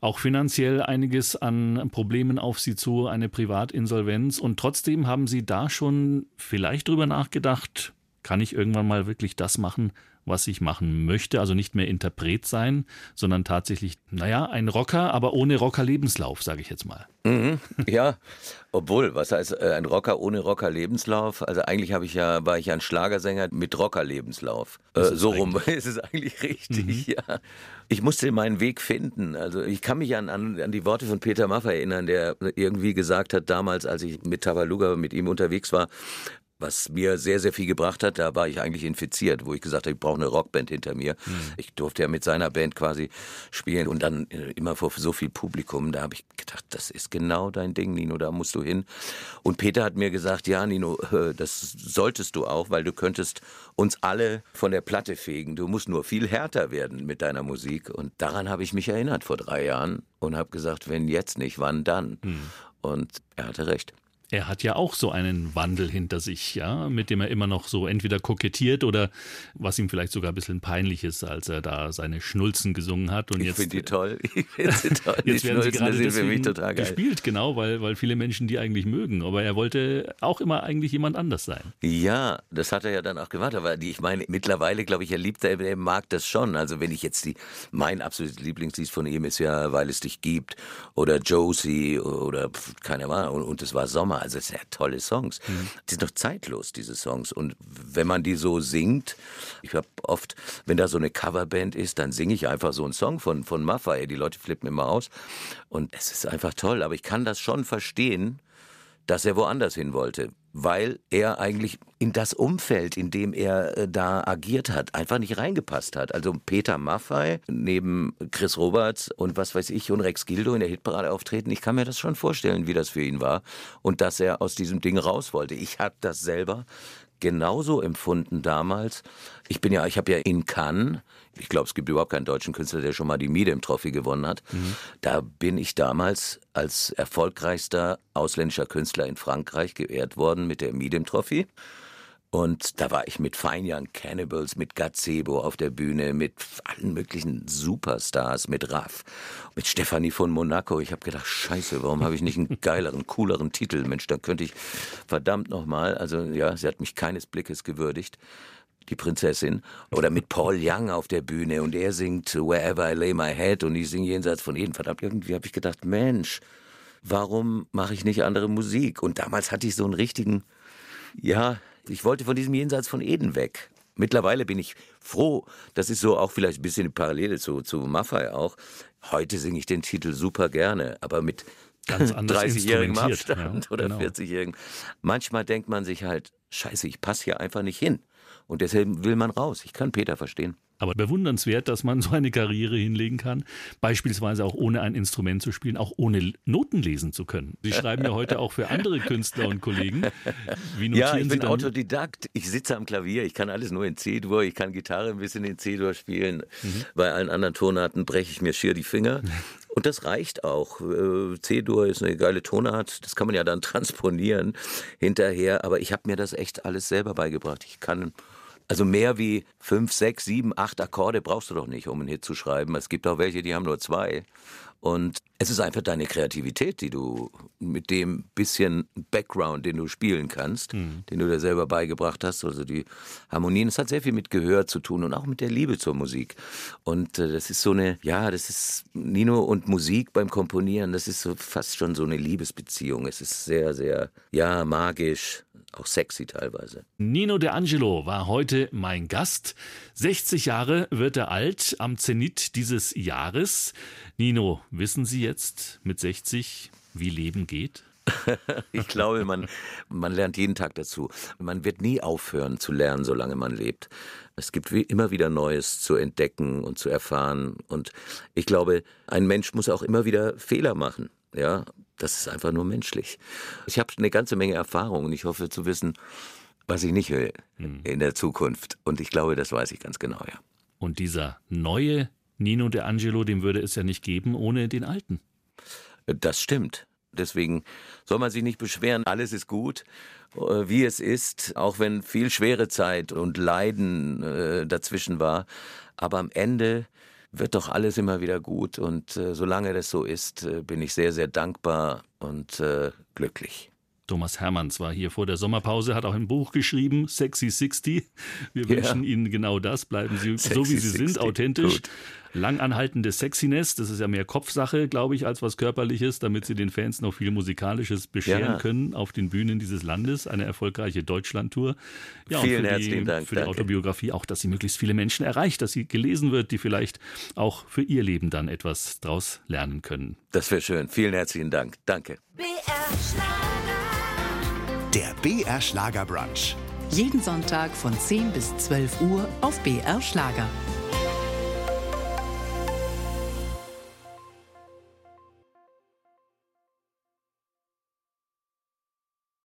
auch finanziell einiges an Problemen auf sie zu, eine Privatinsolvenz und trotzdem haben sie da schon vielleicht drüber nachgedacht, kann ich irgendwann mal wirklich das machen, was ich machen möchte. Also nicht mehr Interpret sein, sondern tatsächlich, naja, ein Rocker, aber ohne Rocker-Lebenslauf, sage ich jetzt mal. Mhm, ja, obwohl, was heißt äh, ein Rocker ohne Rocker-Lebenslauf? Also eigentlich habe ich ja, war ich ja ein Schlagersänger mit Rocker-Lebenslauf. Äh, so rum ist es eigentlich richtig, mhm. ja. Ich musste meinen Weg finden. Also ich kann mich an, an, an die Worte von Peter Maffay erinnern, der irgendwie gesagt hat, damals, als ich mit Tabaluga mit ihm unterwegs war, was mir sehr, sehr viel gebracht hat. Da war ich eigentlich infiziert, wo ich gesagt habe, ich brauche eine Rockband hinter mir. Mhm. Ich durfte ja mit seiner Band quasi spielen und dann äh, immer vor so viel Publikum. Da habe ich gedacht, das ist genau dein Ding, Nino, da musst du hin. Und Peter hat mir gesagt, ja, Nino, äh, das solltest du auch, weil du könntest uns alle von der Platte fegen. Du musst nur viel härter werden mit deiner Musik. Und daran habe ich mich erinnert vor drei Jahren und habe gesagt, wenn jetzt nicht, wann dann? Mhm. Und er hatte recht er hat ja auch so einen Wandel hinter sich, ja, mit dem er immer noch so entweder kokettiert oder was ihm vielleicht sogar ein bisschen peinlich ist, als er da seine Schnulzen gesungen hat. Und ich finde die toll. Ich finde sie toll. jetzt werden sie gerade sind für mich total geil. gespielt, genau, weil, weil viele Menschen die eigentlich mögen. Aber er wollte auch immer eigentlich jemand anders sein. Ja, das hat er ja dann auch gemacht. Aber die, ich meine, mittlerweile, glaube ich, er liebt er, er mag das schon. Also wenn ich jetzt die, mein absolutes Lieblingslied von ihm ist ja, weil es dich gibt oder Josie oder keine Ahnung. Und es war Sommer. Also es sind ja tolle Songs. Mhm. Die sind doch zeitlos, diese Songs. Und wenn man die so singt, ich habe oft, wenn da so eine Coverband ist, dann singe ich einfach so einen Song von, von Maffay. Die Leute flippen immer aus. Und es ist einfach toll. Aber ich kann das schon verstehen, dass er woanders hin wollte, weil er eigentlich in das Umfeld, in dem er äh, da agiert hat, einfach nicht reingepasst hat. Also Peter Maffei neben Chris Roberts und was weiß ich und Rex Gildo in der Hitparade auftreten, ich kann mir das schon vorstellen, wie das für ihn war und dass er aus diesem Ding raus wollte. Ich habe das selber genauso empfunden damals. Ich bin ja, ich habe ja in Cannes, ich glaube, es gibt überhaupt keinen deutschen Künstler, der schon mal die Medium Trophy gewonnen hat. Mhm. Da bin ich damals als erfolgreichster ausländischer Künstler in Frankreich geehrt worden mit der Medium Trophy. Und da war ich mit Fine Young Cannibals, mit Gazebo auf der Bühne, mit allen möglichen Superstars, mit Raff, mit Stefanie von Monaco. Ich habe gedacht, scheiße, warum habe ich nicht einen geileren, cooleren Titel? Mensch, da könnte ich verdammt nochmal, also ja, sie hat mich keines Blickes gewürdigt die Prinzessin. Oder mit Paul Young auf der Bühne und er singt Wherever I Lay My Head und ich singe jenseits von Eden. Verdammt, irgendwie habe ich gedacht, Mensch, warum mache ich nicht andere Musik? Und damals hatte ich so einen richtigen, ja, ich wollte von diesem Jenseits von Eden weg. Mittlerweile bin ich froh, das ist so auch vielleicht ein bisschen die Parallele zu, zu Maffei auch. Heute singe ich den Titel super gerne, aber mit ganz 30-jährigem Abstand ja, oder genau. 40-jährigen. Manchmal denkt man sich halt, scheiße, ich passe hier einfach nicht hin. Und deshalb will man raus. Ich kann Peter verstehen. Aber bewundernswert, dass man so eine Karriere hinlegen kann, beispielsweise auch ohne ein Instrument zu spielen, auch ohne Noten lesen zu können. Sie schreiben ja heute auch für andere Künstler und Kollegen. Wie ja, ich bin Autodidakt. Ich sitze am Klavier, ich kann alles nur in C-Dur, ich kann Gitarre ein bisschen in C-Dur spielen. Mhm. Bei allen anderen Tonarten breche ich mir schier die Finger. Und das reicht auch. Äh, C-Dur ist eine geile Tonart, das kann man ja dann transponieren hinterher. Aber ich habe mir das echt alles selber beigebracht. Ich kann also mehr wie fünf, sechs, sieben, acht Akkorde brauchst du doch nicht, um einen Hit zu schreiben. Es gibt auch welche, die haben nur zwei. Und es ist einfach deine Kreativität, die du mit dem bisschen Background, den du spielen kannst, mhm. den du dir selber beigebracht hast, also die Harmonien, es hat sehr viel mit Gehör zu tun und auch mit der Liebe zur Musik. Und äh, das ist so eine, ja, das ist Nino und Musik beim Komponieren, das ist so fast schon so eine Liebesbeziehung. Es ist sehr, sehr, ja, magisch, auch sexy teilweise. Nino De Angelo war heute mein Gast. 60 Jahre wird er alt am Zenit dieses Jahres. Nino, wissen Sie jetzt mit 60, wie Leben geht? ich glaube, man, man lernt jeden Tag dazu. Man wird nie aufhören zu lernen, solange man lebt. Es gibt wie immer wieder Neues zu entdecken und zu erfahren. Und ich glaube, ein Mensch muss auch immer wieder Fehler machen. Ja, das ist einfach nur menschlich. Ich habe eine ganze Menge Erfahrung und ich hoffe zu wissen, was ich nicht will hm. in der Zukunft. Und ich glaube, das weiß ich ganz genau, ja. Und dieser neue Nino de Angelo, dem würde es ja nicht geben ohne den alten. Das stimmt. Deswegen soll man sich nicht beschweren, alles ist gut, äh, wie es ist, auch wenn viel schwere Zeit und Leiden äh, dazwischen war. Aber am Ende wird doch alles immer wieder gut und äh, solange das so ist, äh, bin ich sehr, sehr dankbar und äh, glücklich. Thomas Hermanns war hier vor der Sommerpause, hat auch ein Buch geschrieben, Sexy 60. Wir ja. wünschen Ihnen genau das. Bleiben Sie Sexy so, wie Sie 60. sind, authentisch. Gut. Langanhaltende Sexiness, das ist ja mehr Kopfsache, glaube ich, als was Körperliches, damit Sie den Fans noch viel Musikalisches bescheren ja. können auf den Bühnen dieses Landes. Eine erfolgreiche Deutschlandtour. Ja, Vielen herzlichen die, Dank. Für die Autobiografie auch, dass sie möglichst viele Menschen erreicht, dass sie gelesen wird, die vielleicht auch für ihr Leben dann etwas draus lernen können. Das wäre schön. Vielen herzlichen Dank. Danke. BR Schlager Brunch. Jeden Sonntag von 10 bis 12 Uhr auf BR Schlager.